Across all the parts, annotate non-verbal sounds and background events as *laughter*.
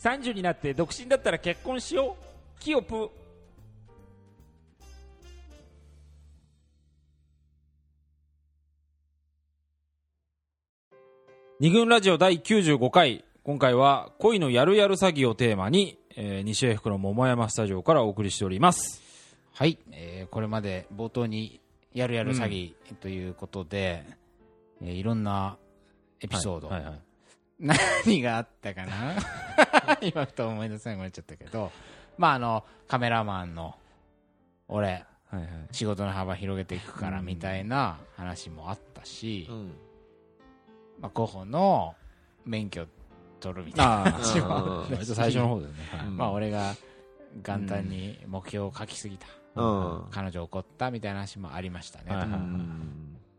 30になって独身だったら結婚しよう。キヨプ二軍ラジオ第95回。今回は恋のやるやる詐欺をテーマに、えー西英福の桃山スタジオからお送りしております。はい、えーこれまで冒頭にやるやる詐欺ということで、えーいろんなエピソード、はいはいはい何があったかな？*laughs* 今ふと思い出せなくなっちゃったけど。まああのカメラマンの俺はいはい。仕事の幅広げていくからみたいな話もあったし、うん。まあ、候補の免許取るみたいなあ話もあうんっ最初の方ですね、まあ俺が元旦に目標を書きすぎた、うん。彼女怒ったみたいな話もありましたね、はい。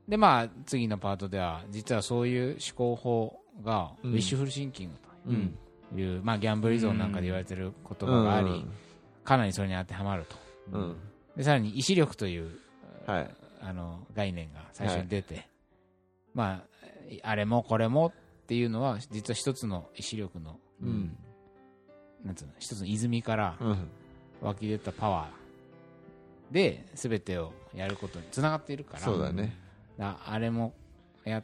でまあ次のパートでは実はそういう思考法がウうん。ィッシュフルシンキングうん。という、まあ、ギャンブル依存なんかで言われてる言葉があり、かなりそれに当てはまると。うん。でさらに意志力というはい。あの概念が最初に出て、まああれもこれもっていうのは実は一つの意志力のうん。なんつうの一つの泉からうん。湧き出たパワーで全てをやることにつながっているからそうだね。だあれもやっ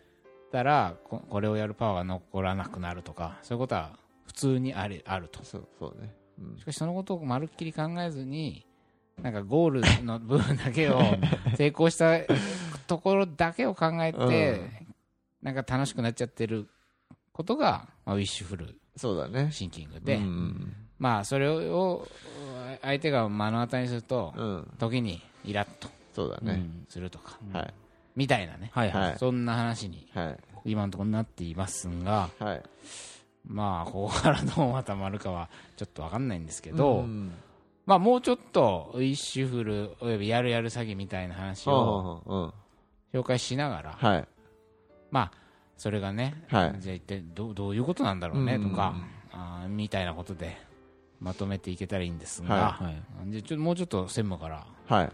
たらここれをやるパワーが残らなくなるとかそういうことは普通にあるあると。そうそうね。うん。しかしそのことをまるっきり考えずになんかゴールの部分だけを *laughs* 成功したところだけを考えて、なんか楽しくなっちゃってることが、まあ、ウィッシュフルそうだね。シンキングで、うんまあそれを相手が目の当たりにすると、うん。時にイラッとそうだね。するとか、はいみたいなね、はいはい、はい。そんな話にはい。今のところになっていますが、はい。まあここからどうまたまるかはちょっと分かんないんですけど、うんまあもうちょっとウィッシュフルおよびやるやる詐欺みたいな話を紹介しながら、はい。まあそれがね、はい。じゃあ一体どうどういうことなんだろうねうん。とか、あーみたいなことでまとめていけたらいいんですが、ははい。じゃあちょっともうちょっと専務からはい。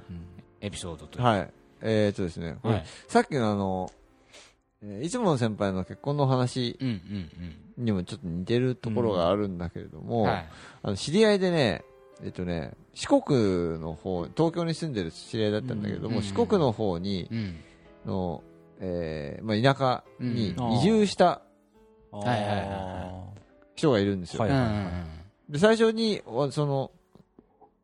エピソードというはいえーっとですねこれはい。さっきのあのえーいつもの先輩の結婚の話うんうんにもちょっと似てるところがあるんだけれどうんも、はい。あの知り合いでね、えっとね、四国の方、東京に住んでる知り合いだったんだけども、うん四国の方に、うん。の、えーまあ、田舎にうん。移住したはいはいはいは人がい。るんですよ。はいで最初に、おその、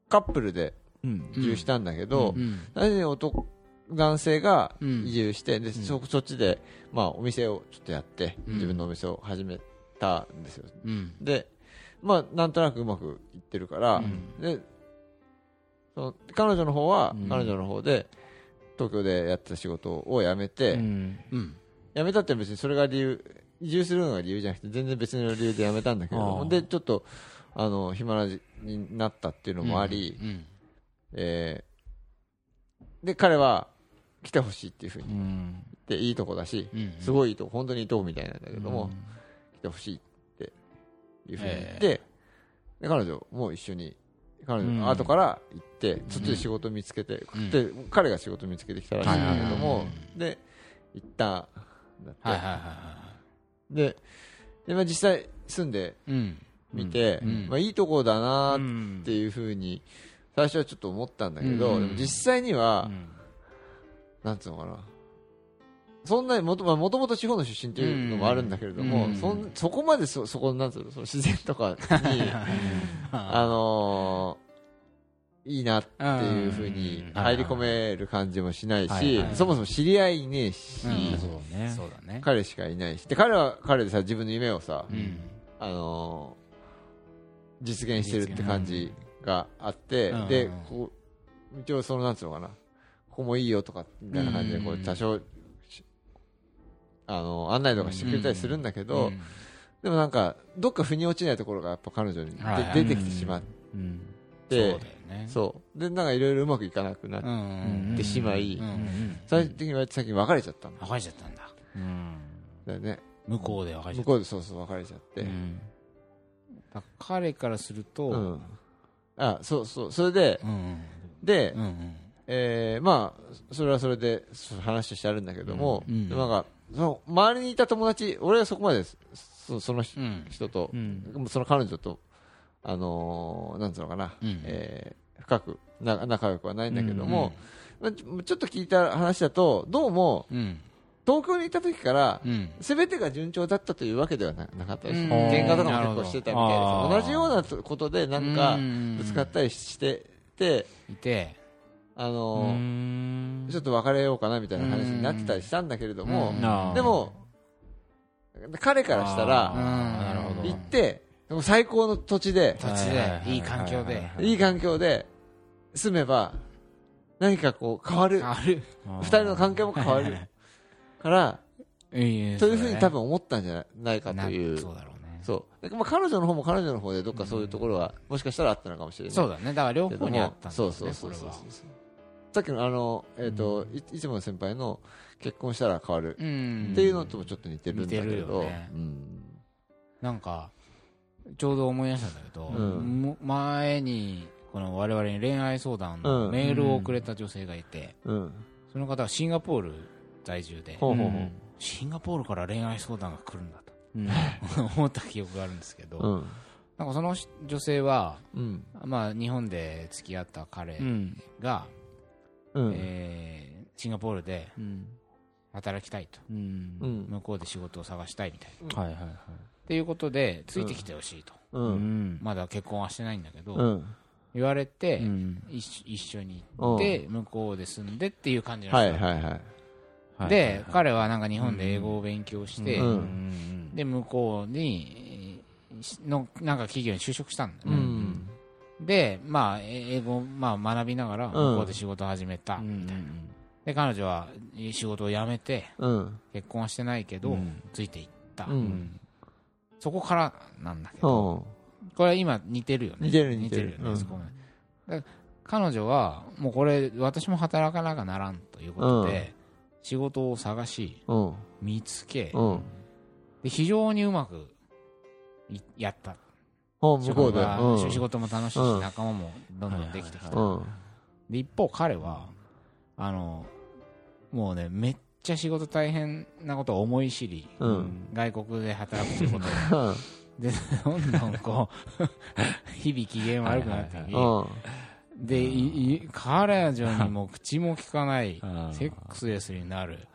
カップルでうん。移住したんだけど、うん。最初に男、男性がうん。移住して、でそそっちで、まあ、お店をちょっとやって、うん。自分のお店を始めたんですよ。うん。で、まあ、なんとなくうまくいってるから、うん。でその彼女の方は、うん。彼女の方で東京でやってた仕事を辞めて、うん。うん。辞めたって別にそれが理由移住するのが理由じゃなくて全然別の理由で辞めたんだけれどでちょっとあの暇なじになったっていうのもあり、うん。えーで彼は来てほしいっていうふうに。言いいとこだしうんすごいいいとこ本当にいいとこみたいなんだけども、来てほしいっていうふうに言って、で彼女も一緒に彼女うん。後から行って、そっちで仕事見つけて、うん。で彼が仕事見つけてきたらしいんだけども、で行ったんだって、でで、まあ、実際住んでみて、うん。まあ、いいとこだなうっんていうふうに最初はちょっと思ったんだけど、うん。でも実際には、うんなんつうのかな。そんなにもともともと地方の出身っていうのもあるんだけれども、うん。そんそこまでそそこなんつうのその自然とかに *laughs* あのーいいなっていうふうにうん。入り込める感じもしないしそもそも知り合いいねえし、うん。ね。彼しかいないし、で彼は彼でさ自分の夢をさ、うん。あのー実現してるって感じがあって、うん。でうんこう一応そのなんつうのかな、ここもいいよとかみたいな感じでこううん多少、しあのー案内とかしてくれたりするんだけど、うん。でもなんかどっか腑に落ちないところがやっぱ彼女に出てきてしまっうん。そうだよて、ね。そう。でなんかいろいろうまくいかなくなってしまい、最終的に最近別れちゃったんだ別れちゃったんだ。だよね。向こうで別れちゃっ向こうでそうそう別れちゃって、彼からするとうん。あそうそう。それで、うん。で、うんうんえーまあそれはそれで話としてあるんだけども、うんでなんかその周りにいた友達俺はそこまでそその人うん。人とう、ん。その彼女とあのーなんつうのかな、うん。えー深くな仲良くはないんだけども、まあちょちょっと聞いた話だとどうもうん。東京にいた時からうん。全てが順調だったというわけではななかったです、うん。喧嘩とかも結構してたみたいです同じようなことでなんかうん。ぶつかったりしてて、いてあうのちょっと別れようかなみたいな話になってたりしたんだけれども、でも彼からしたら行ってでも最高の土地で土地でいい環境で。いい環境で住めば何かこう変わる。二人の関係も変わる。からというふうに多分分思ったんじゃないかという。そうだろうね。そう。でまあ、彼女の方も彼女の方でどっかそういうところはもしかしたらあったのかもしれない。そうだね。だから両方にあったんだそうそうそうそうさっきのあの、えーといいつもの先輩の結婚したら変わる。うん。っていうのともちょっと似てるんだけど、よね。うん。なんかちょうど思い出したんだけど、うん。む前にこの我々に恋愛相談うん。のメールをくれた女性がいて、うん。その方はシンガポール在住で、シンガポールから恋愛相談が来るんだうん。と *laughs* 思った記憶があるんですけど、うん。なんかその女性は、うん。まあ、日本で付き合った彼うん。が、うん。えーシンガポールでうん働きたいと。うん。うん。向こうで仕事を探したいみたいな。はいはいはい。っていうことでついてきてほしいと、ううん。んまだ結婚はしてないんだけど、うん。言われて、うん。一緒一緒に行って、向こうで住んでっていう感じの人。はいはいはい。はいで、彼はなんか日本で英語を勉強して、うん。うんで向こうにのなんか企業に就職したんだうよね、んで、まあ、え英語を、まあ、学びながら向こうで仕事を始めた、うんで彼女は仕事を辞めてうん。結婚はしてないけど、うん。ついていった、そこからなんだけうど、ん。これは今似てるよね。似てる似てる。よね、そこがね彼女はもうこれ私も働かなきゃならんということで、仕事を探しうん。見つけ、うん。で非常にうまくいやった。うん向こうで。がうん。仕事も楽しいし、うん。仲間もどんどんできてきた、うんで一方彼はあのもうねめっちゃ仕事大変なことを思い知り、うん。外国で働くということで。*laughs* でどんどんこう *laughs* 日々機嫌悪くなっていき、うん。でいい彼女にも口も利かないセックスレスになる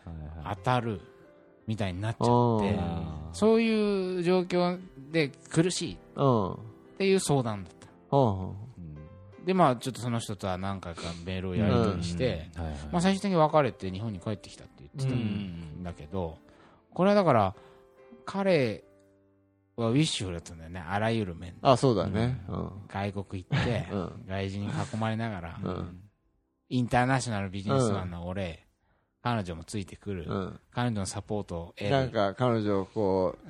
当たるみたいになっちゃってそういう状況で苦しい。うんっていう相談だった。でまあちょっとその人とは何回かメールをやり取りして、まあ、最終的に別れて日本に帰ってきたって言ってたんだけど、これはだから彼はウィッシュフルだったんだよね。あらゆる面で。あそうだね。うん。外国行ってうん。外人に囲まれながら、うん。インターナショナルビジネスマンの俺、彼女もついてくる、うん。彼女のサポートを得る。なんか彼女をこう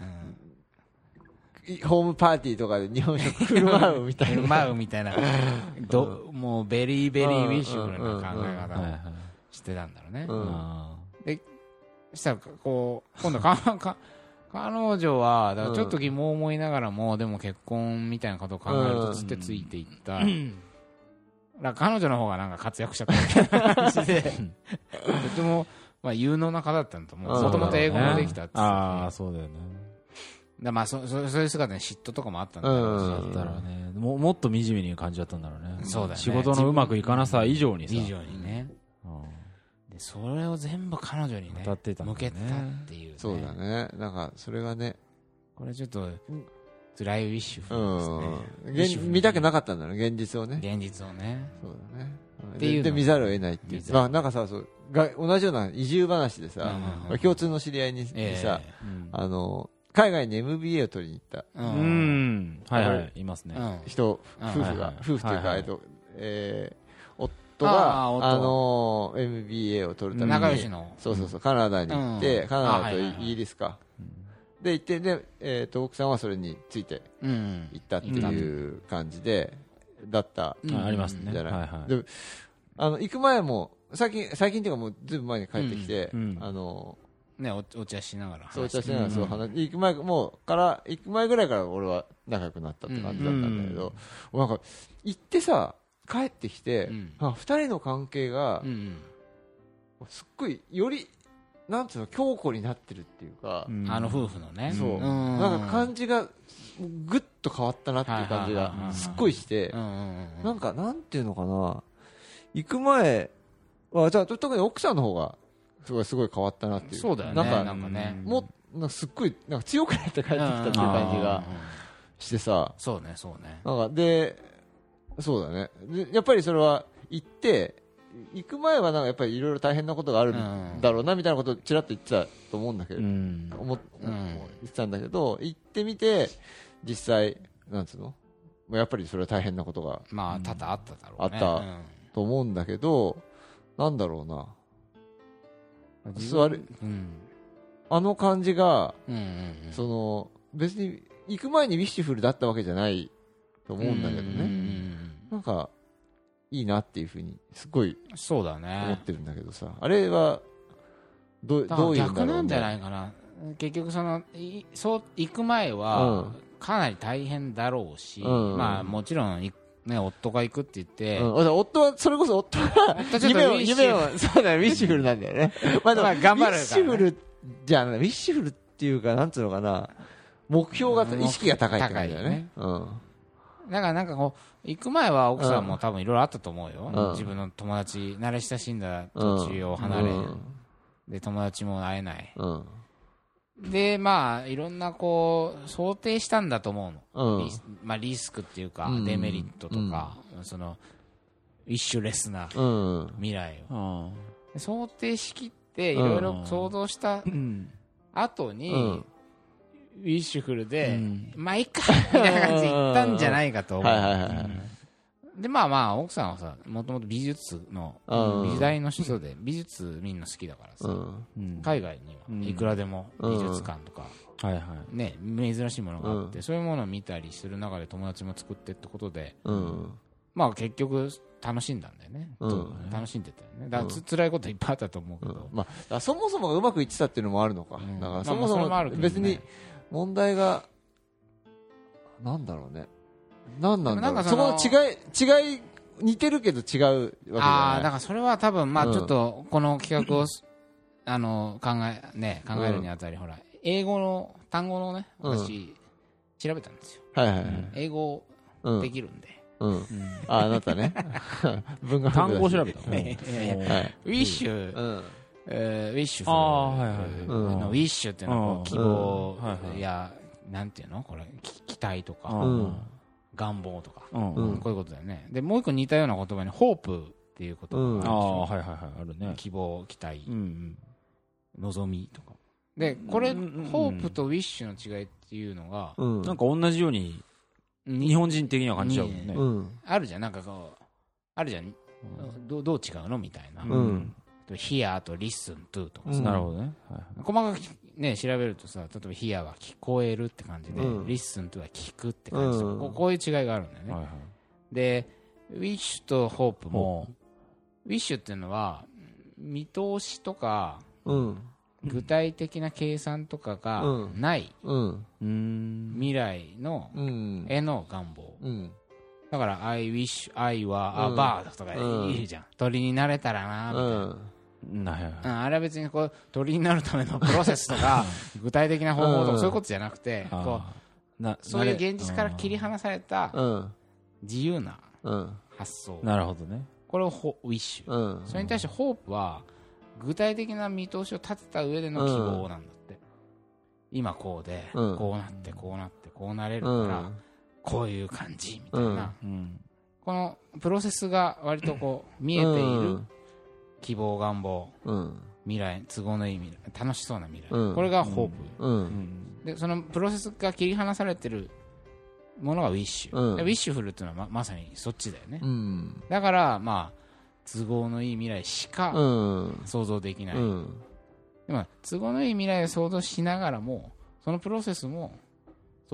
ホームパーティーとかで日本食振る舞うみたい振るな舞うみたいな。どもう very very wishful な考えはい方をはいしてたんだろうね、うん。あそしたらこう今度か *laughs* か彼女はだからちょっと疑問を思いながらも、でも結婚みたいなことを考えるとつってついていった、彼女の方がなんか活躍しちゃったみたいな感じで。*laughs* とても、まあ、有能な方だったんだと思う。うん。もともと英語もできたっってあーそうだよねだまあそ *laughs* そそういう姿に嫉妬とかもあったんだろうし、うん。だろうねももっと惨めに感じちゃったんだろうね。そうだよね。仕事のうまくいかなさ以上にさ。以上にね。うん。でそれを全部彼女にね当たってた向けたっていう、ね、そうだね。なんかそれがねこれちょっと辛いウィッシュですね、ん。現見たくなかったんだろう現実をね。現実をね。そうだね。っていうのでで見ざるを得ないっていう。まあなんかさそうが同じような移住話でさうんうんうん共通の知り合いにええ。さうん。あの海外に MBA を取りに行った。ううん。んはい。はい。いますね。うん。人うん。夫婦がはいはい。夫婦というはいはい。かえ夫あがあ夫。あの MBA を取るために仲良しの。そうそうそうカナダに行ってうん。カナダとイギリスか。で行ってでえっと奥さんはそれについてうん。行ったっていう感じでだった。うん。あありますね。じゃない。はいはい。であの行く前も最近最近っていうかもうずいぶん前に帰ってきて、うん。うん。あのねおお茶しながらそう茶しながらそう話行く前もうから行く前ぐらいから俺は仲良くなったって感じだったんだけど、なんか行ってさ帰ってきて、うん。あ二人の関係がうんうん。すっごいよりなんつうの強固になってるっていうか、うん。あの夫婦のね。そう、ん。なんか感じがぐっと変わったなっていう感じがはいはいはいはいすっごいしてうんうんうんなんかなんていうのかな。行く前はじゃあ特に奥さんの方がすごいすごい変わったなっていう。そうだよねなんかなんかね。もうなんかすっごいなんか強くなって帰ってきたっていう感じがしてさ。そうねそうね。なんかでそうだね。でやっぱりそれは行って行く前はなんかやっぱりいろいろ大変なことがあるんだろうなみたいなことをちらっと言ってたと思うんだけど、うん。思言ってたんだけど行ってみて実際なんつうの？やっぱりそれは大変なことがまあ多々あっただろうね。あったうん。と思うんだけどなんだろうな。自座る。分うん。あの感じがうんうんうん。その別に行く前にウィッシュフルだったわけじゃないと思うんだけどうんうんねなんかいいなっていうふうにすごいうんそうだ思っねてるんだけどさ。あれはどどういう逆なんじゃないかな。結局そのいそう行く前はかなり大変だろうし、うん。まあもちろんいね夫が行くって言って、うん、夫はそれこそ夫は夫ちょっと夢を夢をそうだよウィッシュフルなんだよね。まあ頑張るウィッシュフルじゃんウィッシュフルっていうかなんつうのかな。目標がうん意識が高いって感じだよね。うん。だからなんかこう行く前は奥さんも多分いろいろあったと思うよ、うん。自分の友達慣れ親しんだ土地を離れ、で友達も会えない。うんでまあいろんなこう想定したんだと思うの、うん。リスまあ、リスクっていうか、うん。デメリットとか、その一種レスなうん。未来を。想定しきっていろいろうん想像したうん。後に、うん。ウィッシュフルで、うん。まあいいかみたいな感じで行ったんじゃないかと思う、はいはいはいはいでまあまあ奥さんはさもともと美術のうん。美大の人で美術みんな好きだからさ、うん。うん。海外にはいくらでも美術館とか、はいはい。ね、珍しいものがあって、そういうものを見たりする中で友達も作ってってことで、うん。まあ結局楽しんだんだよね、うん。楽しんでたよね。だからつ、辛いこといっぱいあったと思うけど、まあ、そもそもがうまくいってたっていうのもあるのか、うん。だからまあそもそも別に問題が、なんだろうね、なんなんだろう。でもなんかそのそこの違い、違い、似てるけど違うわけじゃない。ああだからそれは多分まあうん。ちょっとこの企画をす、あの考えね考えるにあたり、ほら英語の単語のねうん。私、調べたんですよ。はいはいはい。英語うん。できるんで、うん。あ、あなたね。*laughs* 文学単語調べたの？ねはい。ウィッシュ、うん。えーウィッシュあーはいはいうん。のウィッシュっていうのは希望うん。はいはい。やなんていうの？これき期待とか。うん願望とか。うん。うん。こういうことだよね。でもう一個似たような言葉にホープっていう言葉があああるはいはいはい。あるね。希望期待。うん望みとか。でこれうんうんホープとウィッシュの違いっていうのがうん。なんか同じようにに日本人的には感じちゃうもんね。うん。あるじゃん。なんかこうあるじゃん。どうどう違うの？みたいな。うん。Hear と Listen to とかさ。うん。なるほどね。はい細かくね調べるとさ例えば Hear は聞こえるって感じで、うん。Listen to は聞くって感じで、うん。こうこういう違いがあるんだよね、はいはい。で Wish と Hope も Wish っていうのは見通しとかうん。具体的な計算とかがうん。ないうん。うん。未来のうん。への願望。うん。だから I wish I were うん a bird とか言うじゃん、鳥になれたらなみたいな、うん。あれは別にこう鳥になるためのプロセスとか *laughs* 具体的な方法とうん。かそういうことじゃなくてこうあーなそういう現実から切り離されたうん。自由なうん。発想。なるほどね。これをホウィッシュ。うん。それに対してホープは具体的な見通しを立てた上での希望なんだって。今こうでうん。こうなってこうなってこうなれるうん。からこういう感じみたいな。うん。このプロセスが割とこう見えている希望願望うん。未来都合のいい未来楽しそうな未来。うん。これがホープ。でそのプロセスが切り離されてるものがウィッシュ、ウィッシュフルっていうのはままさにそっちだよね、うん。だからまあ都合のいい未来しかうん。想像できない、うん。でも都合のいい未来を想像しながらもそのプロセスも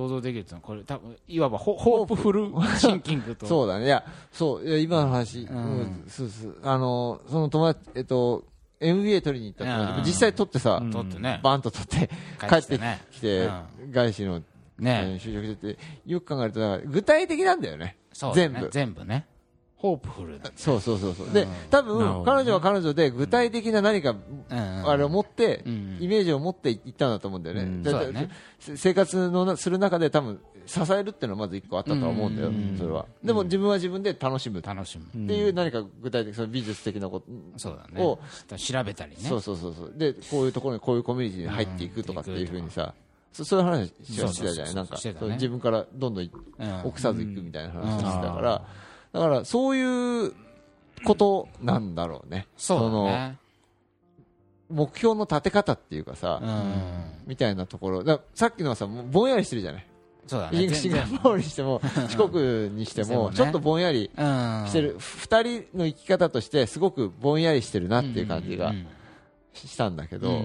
想像できるっていうのはこれ多分いわばホホープフルシンキングと。そうだね。いや、そう、いや今の話、うん。うんそうそう。あの、その友達、えっと、MBA 取りに行った友達。うん。実際取ってさ、うん。取ってね。バンと取って、帰帰ってねきて、外資の、うんね就職してて、よく考えると、具体的なんだよね。全部。全部ねホープフルだ、そうそうそうそう。で、多分、彼女は彼女で具体的な何か、うん。うん。あれを持ってう、ん。イメージを持っていったんだと思うんだよね。うん。ね。せ生活のなする中で多分、支えるっていうのはまず一個あったとは思うんだようん。それは。でも自分は自分で楽しむ。って楽しむ。いう何か具体的その美術的なことそうだね。を調べたりね。そうそうそうそう。でこういうところにこういうコミュニティに入っていくとかっていうふうにさそそういう話はしてたじゃない？なんかね。自分からどんどんうん。臆さず行くみたいな話をしてたうん。からだからそういうことなんだろうね。そうね。目標の立て方っていうかさうん。みたいなところ。さっきのはさぼんやりしてるじゃない？そうだね。シンガポールにしても四国にしてでもちょっとぼんやりうんしてる二人の生き方としてすごくぼんやりしてるなっていう感じがうんしたんだけど、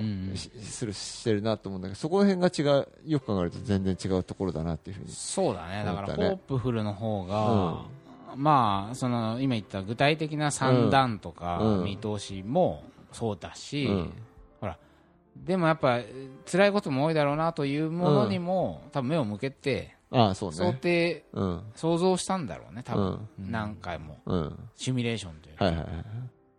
するしてるなと思うんだけどそこら辺が違うよく考えると全然違うところだなっていうふうにそうだねだからホープフルの方が、まあその今言った具体的な算段とかうん。見通しもそうだし、うん。ほら。でもやっぱ辛いことも多いだろうなというものにも、多分目を向けてああそう想ね定うん。想像したんだろうね多分、うん。何回も。うん。シミュレーションというか、はいはいはい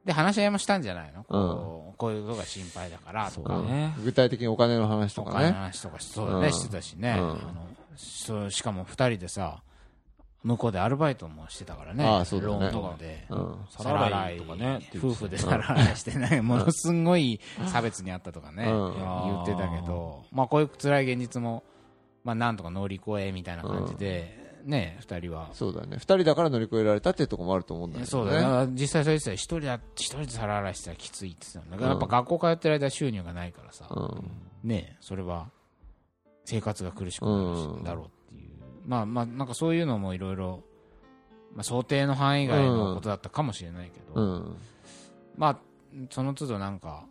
で話し合いもしたんじゃないの？こう,、こういうことが心配だからとか、ね。具体的にお金の話とお金のかね話とかそうだね、うん。してたしね、うんあのそうしかも2人でさ向こうでアルバイトもしてたからね。ああそうだね。ローンとかで、うん。皿洗いとかね。夫婦で皿洗いしてね、ものすごい差別にあったとかね、うん。言ってたけど、まあ、こういう辛い現実も、まあ、なんとか乗り越えみたいな感じで、ね、2人は。そうだね。二人だから乗り越えられたっていうところもあると思うんだけどね。そうだね、実際そう言ってたら一人だ一人で皿洗いしたらきついって言ってたんだからやっぱ学校通ってる間収入がないからさ、うん。ねそれは生活が苦しくなるだろうっまあまあなんかそういうのもいろいろまあ想定の範囲外のことだったかもしれないけど、うん。まあその都度なんか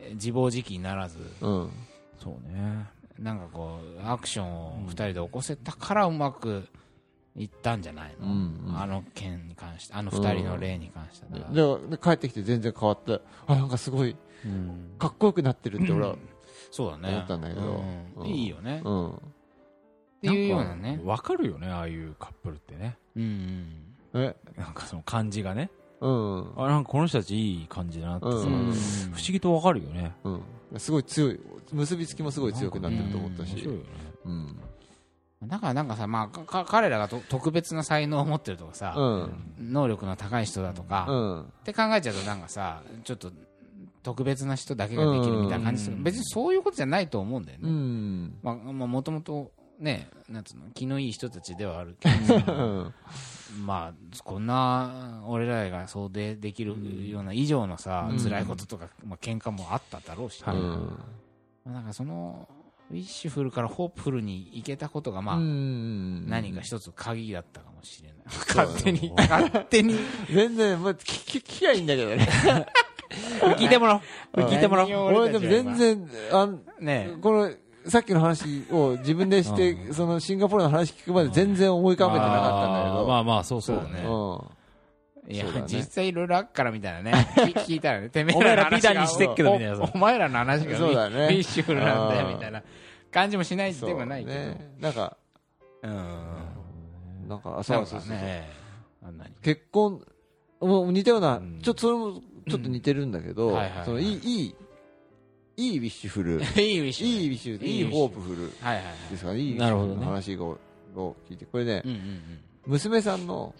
えー自暴自棄にならず。うん。そうね。なんかこうアクションを2人で起こせたからうまくいったんじゃないの、うんうん。あの件に関してあの2人の例に関しては、でで帰ってきて全然変わってあなんかすごいうん。かっこよくなってるって俺はそうだね。思ったんだけど。うん。うん。いいよね、っうんていうようなね。わかるよねああいうカップルってね。うんえ？なんかその感じがね。うんあなんかこの人たちいい感じだなって。さ、うんうん。不思議とわかるよね。うん。すごい強い結びつきもすごい強くなってると思ったしうん。だからなんかさ、まあ、かか彼らがと特別な才能を持ってるとかさ、うん。能力の高い人だとか、うん。って考えちゃうとなんかさちょっと特別な人だけができるみたいな感じする、うん。別にそういうことじゃないと思うんだようね、ん。まあもともとねなんつうの気のいい人たちではあるけどうん *laughs* まあこんな俺らが想定できるような以上のさ、うん。辛いこととか、まあ喧嘩もあっただろうし、はい。うんまあなんかそのウィッシュフルからホープフルに行けたことがまあ、うん何か一つ鍵だったかもしれない。*laughs* *laughs* 勝手に、勝手に。全然まあ聞きゃいいんだけどね。聞いてもらおう。聞いてもらおう。俺でも全然あんねこのさっきの話を自分でして、そのシンガポールの話聞くまで全然思い浮かべてなかったんだけど、まあまあそうそうだね。いや、ね。実際いろいろあっからみたいなね。聞 *laughs* 聞いたらね、てめえお前らの話がピザにしてっけどみたいな。さおお前らの話がそうだね。ッシュフルなんだよみたいな。感じもしないではないけど。ね、なんか、うん。なんか、あそそううそう。そう、ね。結婚、もう似たような、うん。ちょっとそれもちょっと似てるんだけど、そのいい、いい、*laughs* いいウィッシュフル、いいウィッシュ。いいウィッシュ、いいホープフル。はいはいはい。ですかね、いいなるほど話をを聞いて、これね、娘さんの。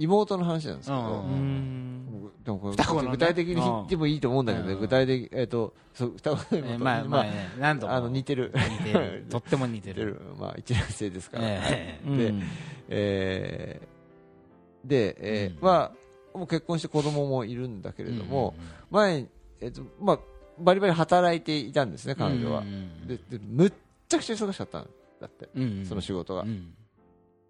妹の話なんですけど、でもこれ具体的に言ってもいいと思うんだけど具体的、えっ、と、そう、双子のえ妹まあまああの似てる、似てる。*laughs* とっても似てる。まあ一年生ですから、でえー *laughs* で、えーうん。まあ、もう結婚して子供もいるんだけえれども、前、えっとまあ、バリバリ働いていたんですね、彼女は。ででむっちゃくちゃ忙しかったんだって、その仕事が。うん。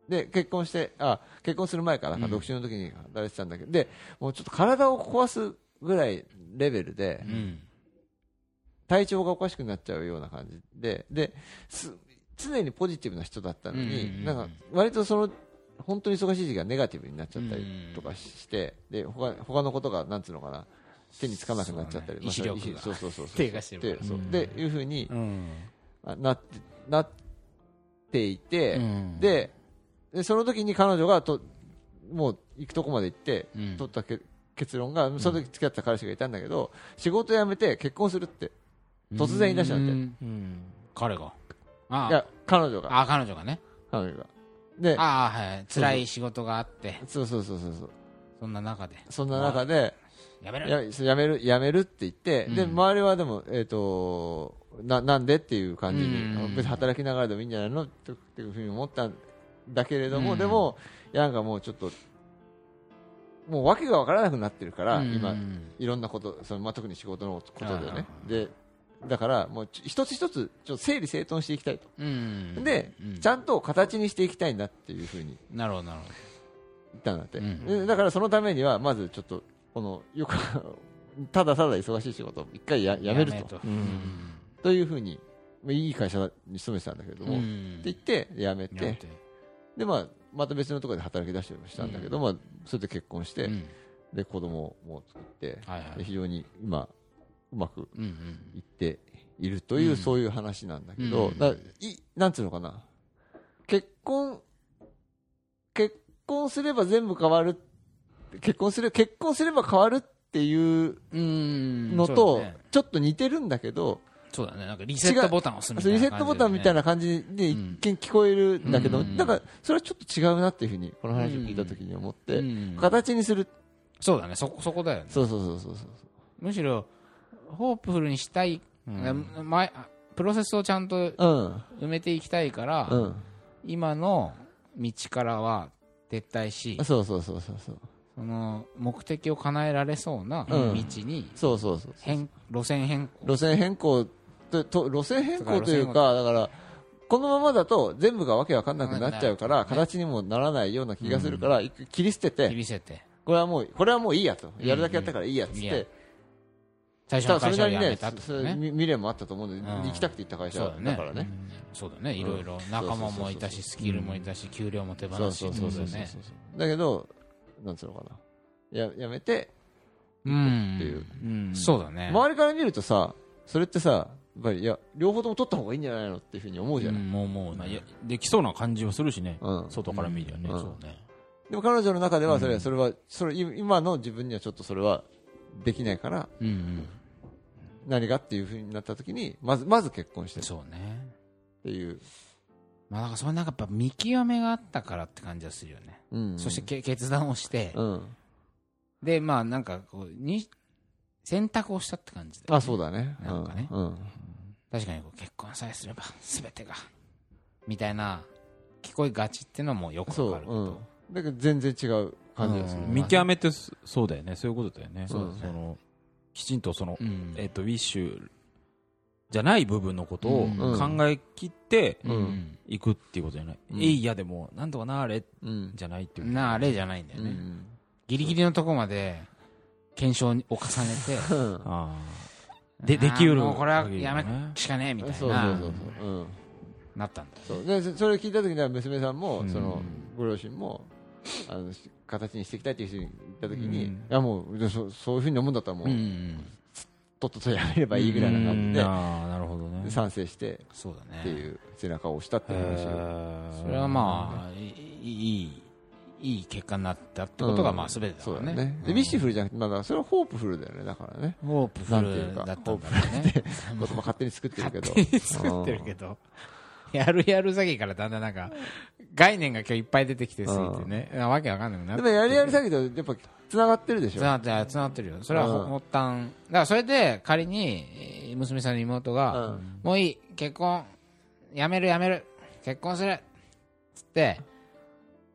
で、結婚して、あ、結婚する前から独身の時に働いてたんだけど、で、もうちょっと体を壊すぐらいレベルで、うん。体調がおかしくなっちゃうような感じ。で、で、す常にポジティブな人だったのに、うんなんか、割とその、本当に忙しい時期がネガティブになっちゃったりとかして、で、他他のことが、なんつうのかな、手につかなくなっちゃったり、そうだね意志力がそうそうそうそう。低下してるでそううん。で、いうふうになって、なっていて、うん。で、でその時に彼女がと、もう行くとこまで行って、うん。取ったけ結論が、その時付き合ってた彼氏がいたんだけど、仕事辞めて結婚するって、突然言い出したんだって。彼が。あいや彼女が。あ彼女がね。彼女が。でああはい辛い仕事があって。そうそうそうそうそう。そんな中で。そんな中でやめるややめるやめるって言って、でうん。周りはでも、えー、とななんでっていう感じに、うん。別に働きながらでもいいんじゃないの？っていうふうに思ったんだけれども、うん。でもいやなんかもうちょっともう訳が分からなくなってるから、うん。今いろんなことその、まあ、特に仕事のことでね。あでだからもうち一つ一つちょっと整理整頓していきたいと、うん。で、うん。ちゃんと形にしていきたいんだっていうふうになるほどなるほ言ったんだって、だからそのためにはまずちょっとこのよく *laughs* ただただ忙しい仕事を一回やどやめると。うん。というふうにまあいい会社に勤めてたんだけれども、ってうん言ってやめて。で、まあ、また別のところで働き出したりもしたんだけど、まあ、それで結婚して、うん。で子供も作って、非常に今うまくいっているという、うん。そういう話なんだけど、いなんつうのかな。結婚結婚すれば全部変わる結婚すれ結婚すれば変わるっていううん。のと、ちょっと似てるんだけど、そうだね。なんかリセットボタンを押すみたいなリセットボタンみたいなな感じで一うん。見聞こえるんだけど、うん。なんかそれはちょっと違うなっていうふうにこの話を聞いた時に思って、うん。形にする。そうだね。そこそこだよね。そうそうそうそうそう。むしろホープフルにしたい、前プロセスをちゃんとうん。埋めていきたいから、うん。今の道からは撤退しそうそうそうそうそうその目的を叶えられそうな道うん。にそうそうそう変路線変更。路線変更とと路線変更というかだからこのままだと全部がわけわかんなくなっちゃうから形にもならないような気がするから、切り捨て切てり捨てて。これはもうこれはもういいやと。やるだけやったからいいやっつって、最初の会社を辞れなりにねめたとね。未練もあったと思うんで、うん。行きたくて行った会社そうだからね、そうだね。いろいろ仲間もいたしスキルもいたし給料も手放しだけどなんつうのかな。ややめてうん。っていう。うん。そうだね。周りから見るとさそれってさやっぱりいや両方とも取った方がいいんじゃないのっていうふうに思うじゃない、うんもうもうまあいやできそうな感じはするしね。うん。外から見りゃね。うん。そうね。でも彼女の中ではそれ,、うん。それはそれ今の自分にはちょっとそれはできないからうんうん。何がっていうふうになった時にまずまず結婚してっそうね。ていう、まあなんかそれなんかやっぱ見極めがあったからって感じはするよね。うん。そしてけ決断をして。うん。でまあなんかこうに選択をしたって感じであそうだね。なんかね。うん。うん。確かにこう結婚さえすれば全てが。みたいな聞こえがちっていうのもよくそうわかるだけど全然違う感じがする、うん。見極めってそそうだよね。そういうことだよね。そうだね。そのきちんとそのうん。えっとウィッシュじゃない部分のことをうん。考え切っていくっていうことじゃない、うん。えいやでもなんとかなあれ。うん。じゃないっていう。なあれじゃないんだよね、うん。ギリギリのとこまで検証を重ねてうん *laughs* ああでできうるもうこれはやめしかねえみたいな。そうそうそうそう、うん、なったんだ。よそう。でそそれを聞いた時には娘さんも、うん。そのご両親もあのし形にしていきたいっていう人に言った時に、うん。いやもうでそそういうふうに思うんだったらもう、うんとっととやめればいいぐらいな感じで,、なるほどね。賛成してそうだね。っていう背中を押したっていう話を、それはまあいいいいい結果になったってことがまあ全てだそうだからねねでウィッシュフルじゃなくて、まあ、それはホープフルだよね。だからね。ホープフルだったんだね。言葉勝手に作ってるけど。勝手に作ってるけど *laughs* やるやる詐欺からだんだんなんか概念が今日いっぱい出てきてすぎてね。わけわかんなくなでもやりやり詐欺とやっぱつながってるでしょ。つながってる。つながってるよ。それはうん。発端だからそれで仮にえー娘さんの妹が、うん。もういい結婚やめるやめる。結婚する。つって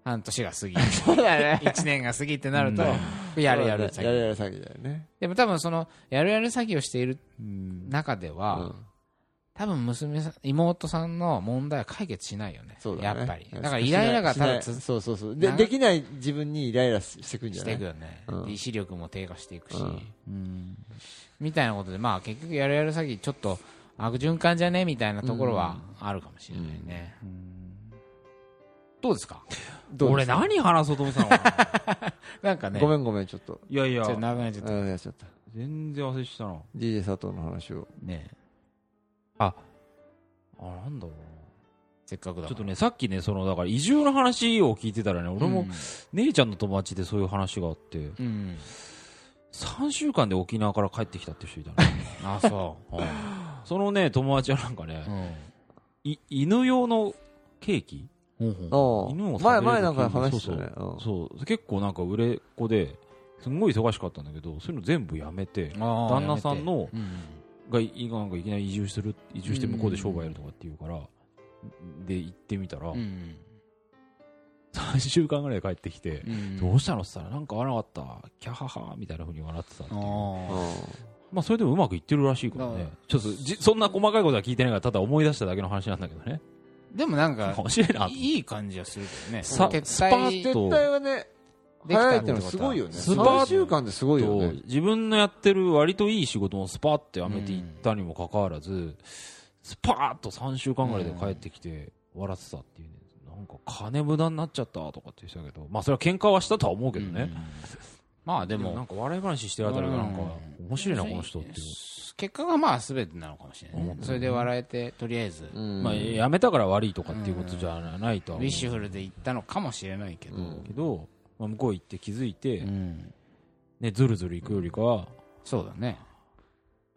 半年が過ぎ。*laughs* そうだね。1年が過ぎってなると、やるやる詐やる欺やる詐欺だよね。でも多分そのやるやる詐欺をしているうん。中では、うん多分娘さん妹さんの問題は解決しないよね。そうだね。やっぱり。だからイライラがただしないつそうそうそう。でなできない自分にイライラしてくんじしてゃない？いくよね、うん。で意志力も低下していくし、うん。うん。みたいなことでまあ結局やるやる詐欺ちょっと悪循環じゃね？みたいなところはあるかもしれないね、どうですか？俺どうですか？何話そうと思ってたのかな？*laughs* なんかね。ごめんごめんちょっと。いやいや。ちょっと長くなっちゃったうんやっちゃった。全然忘れてたな DJ 佐藤の話を。ねあ。なんだろうせっかくだちょっとねさっきねそのだから移住の話を聞いてたらね俺も姉ちゃんの友達でそういう話があってうん、うん。3週間で沖縄から帰ってきたっていう人いたの。*laughs* あそそのね友達はなんかねう、うん。い犬用のケーキ？ほうほう。ああ。犬を前前なんか話したね。そうそう。結構なんか売れっ子ですんごい忙しかったんだけどそういうの全部やめて旦那さんのうんがいなんかいきなり移住する移住して向こうで商売やるとかっていうから、で行ってみたら、うん。3週間ぐらいで帰ってきて、うん。どうしたのって言ったらなんか合わなかったキャハハみたいなふうに笑ってたっていう。あまあそれでもうまくいってるらしいからだねちょっとじそんな細かいことは聞いてないからただ思い出しただけの話なんだけどね。ーでもなんか *laughs* いいい感じはするけどね。さ撤スパー退撤退はねできた早いってのはすごいよね。スパー3週間ですごいよとね自分のやってる割といい仕事もスパーってやめていったにもかかわらず、スパーッと3週間ぐらいで帰ってきて笑ってたっていうね。なんか金無駄になっちゃったとかって言ってたけどまあそれは喧嘩はしたとは思うけどね、うん。まあででももなんか笑い話してるあたりがなんかうん。面白いなこの人って。いう、結果がまあ全てなのかもしれないそれで笑えてとりあえずうん。まあやめたから悪いとかっていうことじゃないとウィッシュフルで行ったのかもしれないけど。うん。けど、まあ、向こう行って気づいて、うん。ね、ずるずる行くよりかは、そうだね。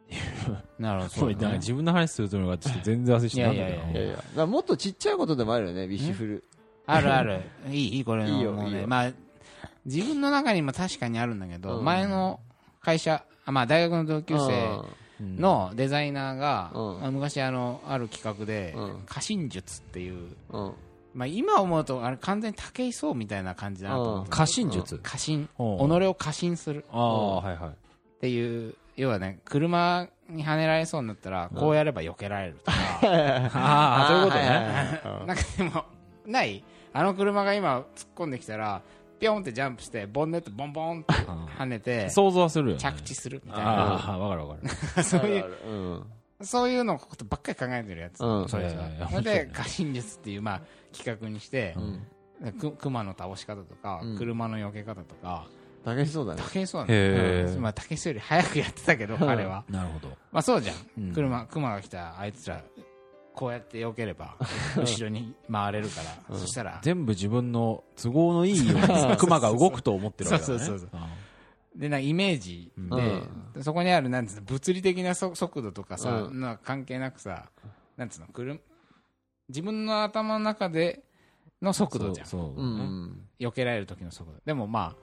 *laughs* なるほど。ね。自分の話するとのがちょっと全然忘れしてたんだけど。いやいやいいやいや。だからもっとちっちゃいことでもあるよねビッシュフルあるある。いいいいこれのいいよもういいまあ自分の中にも確かにあるんだけどうん。前の会社あまあ大学の同級生うん。のデザイナーがうん。まあ昔あのある企画でうん。過信術っていううんまあ今思うとあれ完全に武井壮みたいな感じだなと思って。過信術、過信。己う。んを過信する。ああはいはい。っていう要はね車にはねられそうになったらこうやれば避けられるとか。*laughs* ああそういうことね、なんかでもない。あの車が今突っ込んできたらピョンってジャンプしてボンネットボンボンって跳ねて想像はする着地するみたいな。ああわかるわかる。*laughs* そういうそういうのことばっかり考えてるやつ。うん。それで過信術っていうまあ企画にしてうん。く熊の倒し方とかうん。車の避け方とか。大変そうだね。武井壮なんだよへえ、まあ武井壮より早くやってたけど彼は。なるほど。まあそうじゃうん。ん車熊が来たあいつらこうやって避ければ後ろに回れるからそしたら全部自分の都合のいいように *laughs* 熊が動くと思ってるわけだね。そうそうそうあでなイメージで、そこにあるなんつうの物理的なそ速度とかさ、うん。な関係なくさなんつうの車自分の頭の中での速度じゃん。そうそう。ん。避けられる時の速度。でもまあ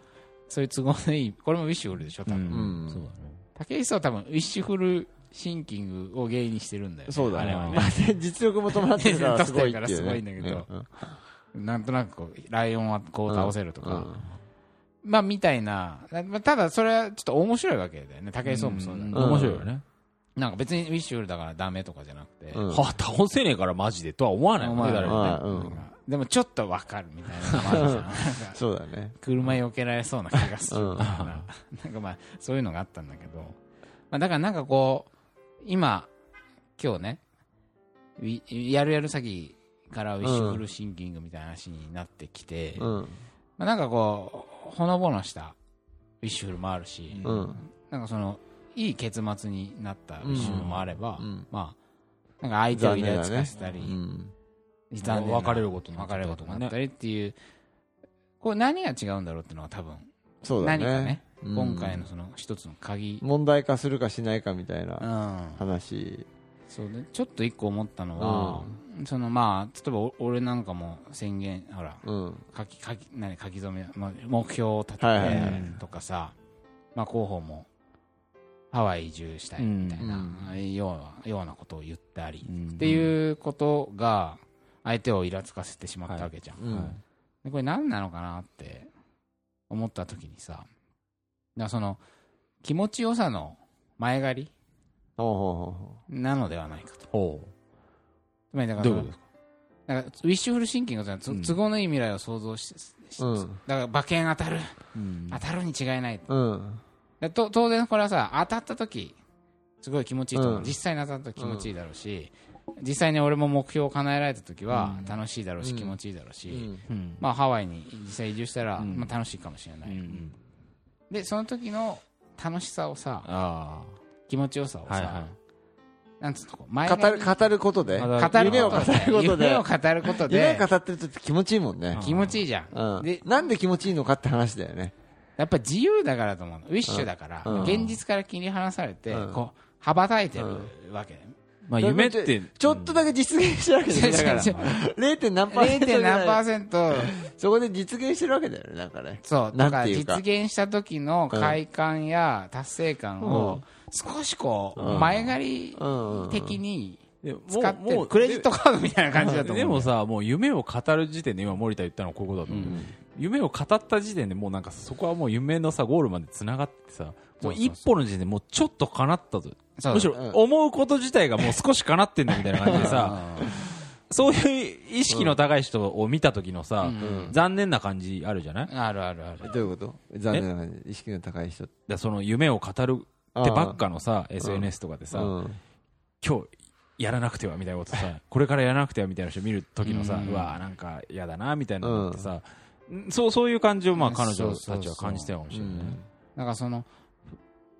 そういう都合のいいこれもウィッシュフルでしょ多分、うん。うん。そうだね。武井壮は多分ウィッシュフルシンキングを原因にしてるんだよねそうだね。あれはね。まあね実力も伴ってるからすごいっていうね。*laughs* すごいんだけどうんなんとなくこうライオンはこう倒せるとか、うんまあみたいな。まあただそれはちょっと面白いわけだよね。武井壮もそうだけど、ん。面白いよね。なんか別にウィッシュフルだからダメとかじゃなくて、うん。はあ倒せねえからマジでとは思わないもんね誰もね。でもちょっとわかるみたいなのもあるじゃん。*laughs* なんかそうだね。車避けられそうな気がする。ななんかまあそういうのがあったんだけど、まあ、だからなんかこう今今日ねやるやる詐欺からウィッシュフルシンキングみたいな話になってきて、うんまあ、なんかこうほのぼのしたウィッシュフルもあるし、うん。なんかそのいい結末になったウィッシュフルもあれば、うん。まあなんか相手をイラつかせたり、うん。残別れることになっ別たりれることになったりっていう、これ何が違うんだろうっていうのは多分、そうだ何かね今回のその一つの鍵、問題化するかしないかみたいなうん、話そうでちょっと一個思ったのは、そのまあ例えばお俺なんかも宣言ほらうん。書き書き何書き初め、まあ、目標を立ててとかさ、まあ、候補もハワイ移住したいみたいな、ようなようなことを言ったり、ってういうことが相手をイラつかせてしまったわけじゃん、でこれ何なのかなって思った時にさその気持ちよさの前借りなのではないかと。ほつまりだからうどういうことですか？なんかウィッシュフルシンキングというのは都合のいい未来を想像ししうん。だから馬券当たる。うん。当たるに違いない。うん。でと当然これはさ当たった時すごい気持ちいいと思う、うん。実際に当たった時気持ちいいだろうし、実際に俺も目標を叶えられた時はうん。楽しいだろうし、うん。気持ちいいだろうし、まあ、ハワイに実際移住したら、うん。まあ、楽しいかもしれない、うん。でその時の楽しさをさあ気持ちよさをさ、あはいはい。なんつうの前語る語ることで？語語る夢を語ることで。夢を語ること夢でを語ってると気持ちいいもんね。気持ちいいじゃん。うん。でなんで気持ちいいのかって話だよね。やっぱ自由だからと思うの。ウィッシュだから、うん。現実から切り離されて、うん。こう羽ばたいてるわけ、まあ夢ってちょっとだけ実現してるわけだよねだから。*laughs* 0. 何パーセント 0. ぐらい。何パーセント。そこで実現してるわけだよねなんかねそう。だから実現した時の快感や達成感を少しこううん。前借り的にでもう使ってもうるクレジットカードみたいな感じだと思うでもさもう夢を語る時点で今森田言ったのはこういうことだと思う、夢を語った時点でもうなんかそこはもう夢のさゴールまでつながってさもう一歩の時点でもうちょっと叶ったぞそう。むしろ思うこと自体がもう少し叶ってんだみたいな感じでさそういう意識の高い人を見た時のさ、うん。残念な感じあるじゃない？あるあるある。どういうこと？残念な感じ？意識の高い人。らその夢を語るってばっかのさ SNS とかでさ、うん。今日やらなくてはみたいなことさ *laughs* これからやらなくてはみたいな人見る時のさ、ううんわーなんか嫌だなみたいなのってさ、んそうそういう感じをまあ彼女たちは感じてたかもしれないね、なんかその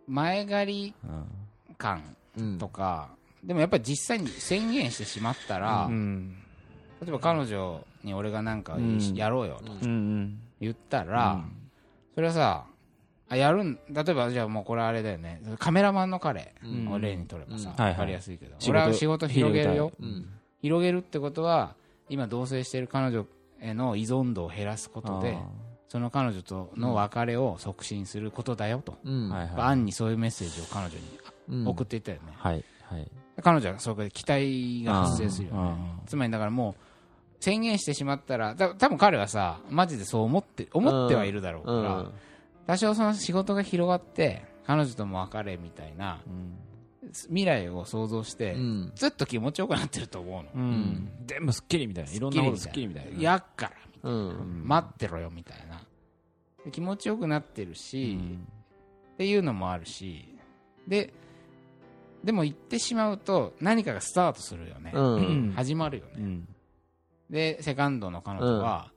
前借りうん感うん。とかでもやっぱり実際に宣言してしまったらうん。例えば彼女に俺がなんかうん。やろうよとうん言ったらそれはさあやるん例えばじゃあもうこれあれだよね。カメラマンの彼うん。を例にとればさうん。分かりやすいけど。俺は仕事広げるよ。うん。広げるってことは今同棲している彼女への依存度を減らすことでその彼女との別れを促進することだよと、うん。はいはい。アンにそういうメッセージを彼女にうん。送っていったよね、はいはい。彼女はそこで期待が発生するよね。あつまりだからもう宣言してしまったらた多分彼はさマジでそう思って思ってはいるだろうから、うん多少その仕事が広がって彼女とも別れみたいなうん。未来を想像して、うん。ずっと気持ちよくなってると思うの、うん。全部すっきりみたいな。いろんなことすっきりみたいな。やっからうん。待ってろよみたいな。で気持ちよくなってるし、っていうのもあるしででも言ってしまうと何かがスタートするよね、始まるよね。うん。でセカンドの彼女は、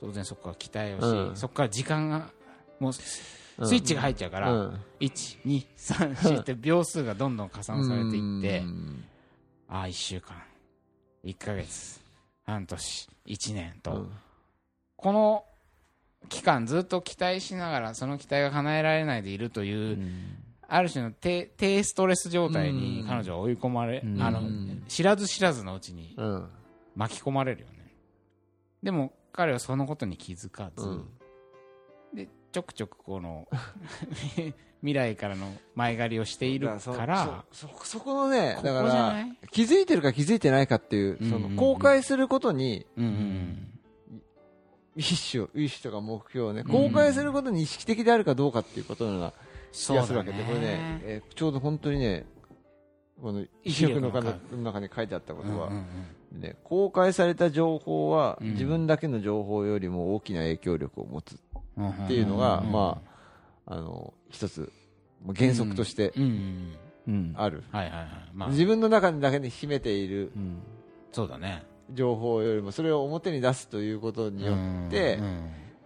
当然そこから期待をし、うん。そこから時間がもうスイッチが入っちゃうから、うん。1234って秒数がどんどん加算されていって、うん。ああ1週間。1ヶ月。半年。1年と、うん。この期間ずっと期待しながらその期待が叶えられないでいるという、ある種の低低ストレス状態にうん。彼女は追い込まれ、うん。あのうん知らず知らずのうちにうん。巻き込まれるよね。でも彼はそのことに気づかず、ちょくちょくこの *laughs* 未来からの前借りをしているからそこのねだから気づいてるか気づいてないかっていううんうんうん。その公開することにうんうん意思を意思とか目標をねうん公開することに意識的であるかどうかっていうことのような気がするわけでこれねえーちょうど本当にねこの意志力の中に書いてあったことはうんうんうん。ね公開された情報はうん。自分だけの情報よりも大きな影響力を持つ。うんうんっていうのがうんまああの一つ原則としてある。はいはいはい。まあ。自分の中だけに秘めているうん。そうだね。情報よりもそれを表に出すということによって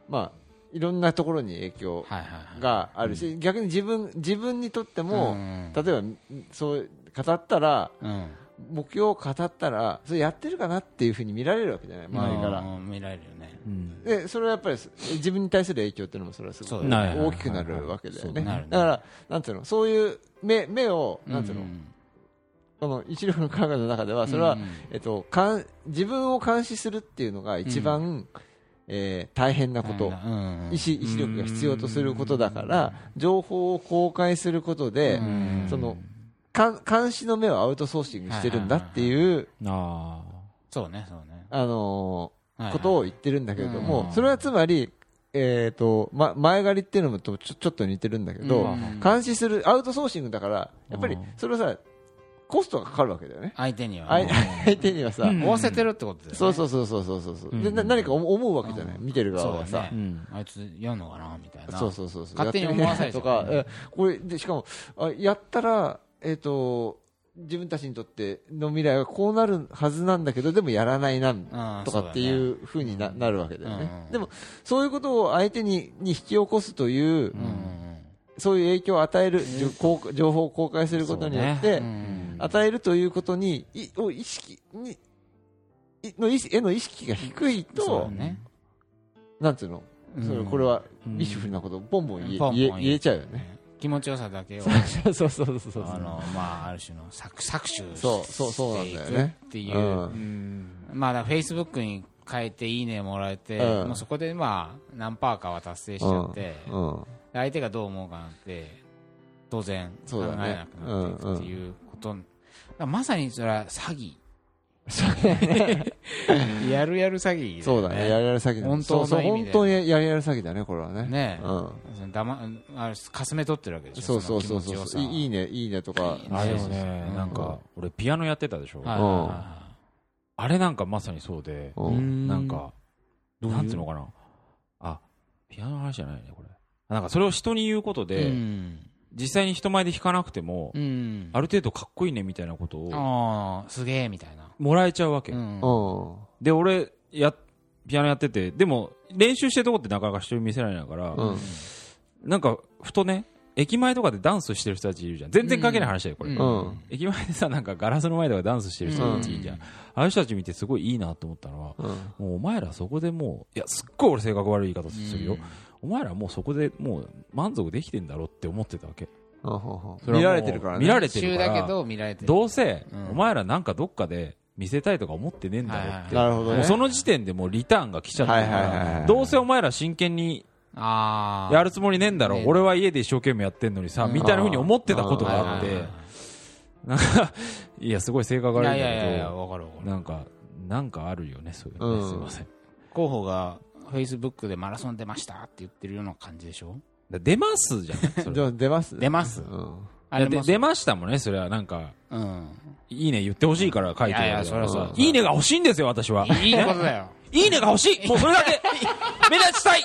まあいろんなところに影響はいはいはい。があるし逆に自分自分にとってもうん。例えばそう語ったらうん目標を語ったらそれやってるかなっていうふうに見られるわけじゃない？周りから。うん見られるよね。うん。でそれはやっぱり自分に対する影響っていうのもそれはすごく大きくなるわけだよね。だからなんていうの？そういう目目をなんていうの？ん。この一力の考えの中ではそれはうん。えっとかん自分を監視するっていうのが一番えー大変なこと。うん意志意志力が必要とすることだから情報を公開することでうんそのか監視の目をアウトソーシングしてるんだっていうあそうねそうね。あのーことを言ってるんだけれどうんもそれはつまりえっとま前借りっていうのもとちょちょっと似てるんだけどうん監視するアウトソーシングだからやっぱりそれはさコストがかかるわけだよね。相手には。相相手にはさ。うん。追わせてるってことだよね。そうそうそうそうそうそう。そうで何か思思うわけじゃない見てる側はさ。あいつやんのかなみたいな。そうそうそうそう。勝手に思わされちゃう。やってみないとか、えこれでしかもあやったらえっ、と自分たちにとっての未来はこうなるはずなんだけどでもやらないなうんとかっていうふうにな,、なるわけだよね、うんでもそういうことを相手にに引き起こすという、そういう影響を与える、情報を公開することによって、与えるということにいを意識にいの意識への意識が低いと、なんていうの、それこれはうん。ビシフルなことをボンボン言え言えちゃうよね。気持ちよさだけを *laughs* そうそうそうそうあのまあある種の搾搾取そうそうそうなんだよね。していくっていう、うん。まあだフェイスブックに変えていいねもらえて、うん。もうそこでまあ何パーかは達成しちゃって、うん。相手がどう思うかなんて当然考えなくなっていくっていうこと、だからまさにそれは詐欺やるやる詐欺だよそうだね。やりやる詐欺だ本当のそうそう意味で本当にやりやる詐欺だねこれはね。ねえ、うん。だまあれかすめ取ってるわけでしょ。そうそうそうそう。いいいねいいねとか。あでもそうそうそうねうん。なんか俺ピアノやってたでしょ。はいはいはあれなんかまさにそうでうん。なんかなんつうのかな。あピアノの話じゃないねこれ。なんかそれを人に言うこといでうん。実際に人前で弾かなくてもうん。ある程度かっこいいねみたいなことをああすげえみたいなもらえちゃうわけ。うん。うん。で俺やピアノやっててでも練習してるとこってなかなか人に見せられないから、うん。なんかふとね駅前とかでダンスしてる人たちいるじゃん。全然関係ない話だよこれ、うん。うん駅前でさなんかガラスの前とかダンスしてる人たちいるじゃん、ああいう人たち見てすごいいいなと思ったのはうん。もうお前らそこでもういやすっごい俺性格悪い言い方するよ、お前らもうそこでもう満足できてんだろって思ってたわけ。見られてるからね。見られてる週から。だけど見られてるどうせ、うん。お前らなんかどっかで見せたいとか思ってねえんだろって、はいはいなるほどね。もうその時点でもうリターンが来ちゃったかはいはいはいはい。らどうせお前ら真剣にああやるつもりねえんだろね俺は家で一生懸命やってんのにさうん。みたいなふうに思ってたことがあっはいはいてなんかいやすごい性格悪いんだいやいやいやいやけどなんかなんかあるよねそういうのね。うん。すいません。候補がフェイスブックでマラソン出ましたって言ってるような感じでしょ？だ出ますじゃん *laughs* 出ます？出ます。うん。出ましたもんねそれは。なんかうんいいね言ってほしいから書いてるいやいやそりゃそういいねが欲しいんですよ私は。いいことだよ。いいねが欲しい。もうそれだけ目立ちたい。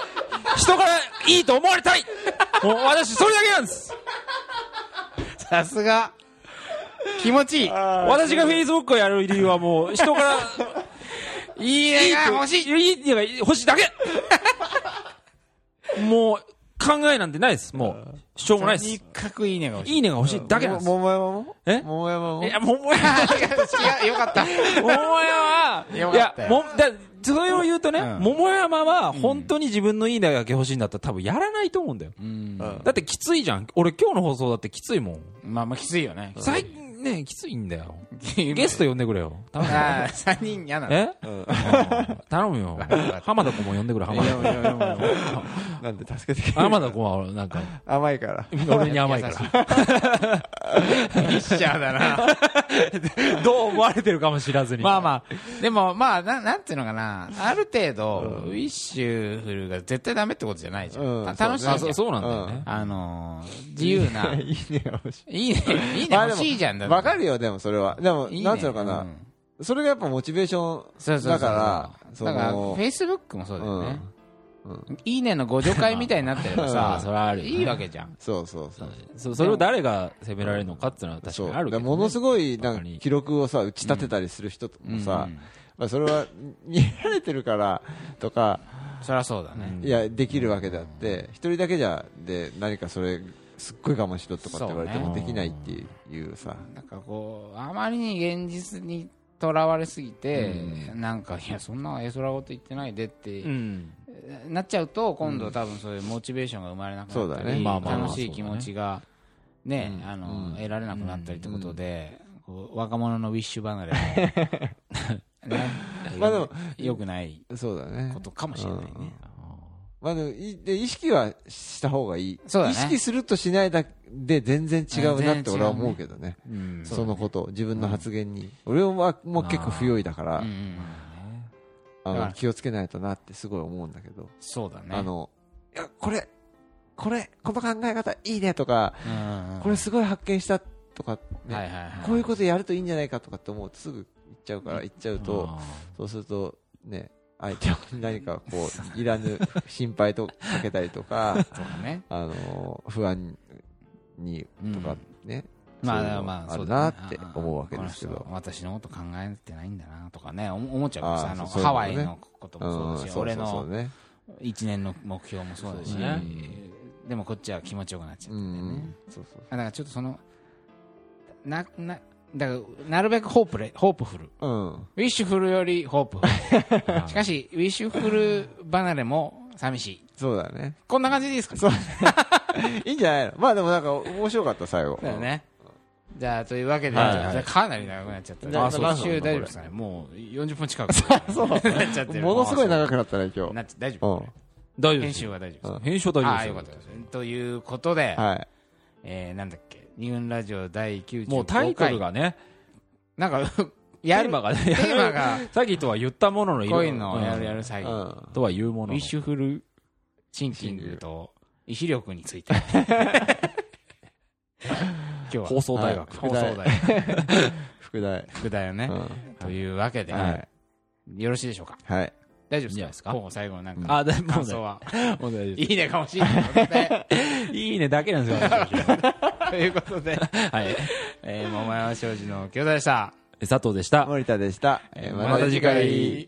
人からいいと思われたい。もう私それだけなんです。さすが。気持ちいい。私がフェイスブックをやる理由はもう人から *laughs* いいねが欲しい。いいねが欲しいだけ。*laughs* もう考えなんてないですもう。主張もないです。とにかくいいねが欲しい。いいねが欲しいだけなんです。桃山も？え？桃山も？いや、桃山、違うよかった。桃山は、いやも、だ、それを言うとね、うん。桃山は本当に自分のいいねだけ欲しいんだったら多分やらないと思うんだよ。うん。だってきついじゃん。俺今日の放送だってきついもん。まあまあきついよね。最近ね、きついんだよ。ゲゲスト呼んでくれよ。頼むよ。ああ3人嫌なの。え？うん。頼むよ。浜田君も呼んでくれ、浜田君。なんで助けてくれる？浜田君はなんか、甘いから。俺に甘いから。一緒だな。*laughs* どう思われてるかも知らずに。まあまあ。でもまあななんていうのかな。ある程度ウィッシュフルが絶対ダメってことじゃないじゃうん。楽しいそう、そうなんだよね。あのー自由な。*laughs* いいねが欲し。いいいね。いいね欲しいじゃんわかるよでもそれは。でもいいね。なんつうのかな。うん。それがやっぱモチベーションそうそうそうだからそだからフのェイスブックもそうだよね。うん。いいねのご助会みたいになってればあさ *laughs* それはあるよね。いいわけじゃん。そうそうそう。そそれを誰が責められるのかっていうのは確かそうにあるけどらものすごいなんか記録をさ打ち立てたりする人もさうん。まあそれは見られてるからとかそりゃそうだねうん。いやできるわけであって一人だけじゃで何かそれすっごい我慢しろとかって言われてもできないっていうさ。なんかこうあまりに現実にとらわれすぎて、なんかいやそんな絵空事言ってないでって、うん。なっちゃうと今度多分そういうモチベーションが生まれなくなったり、そうだね。まあまあまあ楽しい気持ちがね、うん。あの、うん。得られなくなったりってことで、若者のウィッシュ離れも *laughs* ねまあでもよくないそうだねことかもしれないね、まあでで意識はした方がいい。そうだね。意識するとしないだけで全然違うなって俺は思うけどね。うんそのこと自分の発言に。俺はもう結構不用意だからうんうんうんあだからの気をつけないとなってすごい思うんだけど。そうだね。あのいやこれこれこの考え方いいねとかこれすごい発見したとかねはいはいはい。こういうことやるといいんじゃないかとかって思うとすぐ言っちゃうから言っちゃうとあそうするとね相手に何かこういらぬ心配とかけたりとか *laughs* ね。あの不安にとかね、ういうのあまああるそうだね。なって思うわけですけど私のこと考えてないんだなとかね思思っちゃうからさあのハワイのこともそうだし、俺のそうそうね。一年の目標もそうだしでもこっちは気持ちよくなっちゃうってね、だからちょっとそのななだからなるべくホープレホープフルうんウィッシュフルよりホープフル *laughs* しかしウィッシュフル離れも寂しいそうだねこんな感じでいいですか？そう *laughs* いいんじゃないの？まあでもなんか面白かった、最後。だよね。じゃあ、というわけで、はいはいじゃあかなり長くなっちゃった。ああ、そう、何分一周大丈夫ですかね。もう40分近く。*laughs* そう。なっちゃってる。ものすごい長くなったね、今日。なっちゃ大丈夫うん。編大丈夫ですよ。集は大丈夫ですうん編集は大丈夫ああ、ですよよかったです。ということで、はい。えー、なんだっけ、ニューンラジオ第95回。もうタイトルがね、なんか、テやる、ーマがね、テーマが、さっきとは言ったもののこういうのをやるやるう詐欺。ん。とは言うもウィッ。シュフルシンキングと意志力について。*laughs* 今日は放送大学。放送大学 *laughs* 副題。副題をね、うん。というわけで、はい。よろしいでしょうか？はい。大丈夫いいんじゃないですか？ですか候補最後のなんかあ、でも感想はもう大丈夫でいいねかもしれない。*laughs* いいねだけなんですよ、私ということで、*laughs* はい。えー、桃山商事の京田でした佐藤でした。森田でした。えーえーまた次回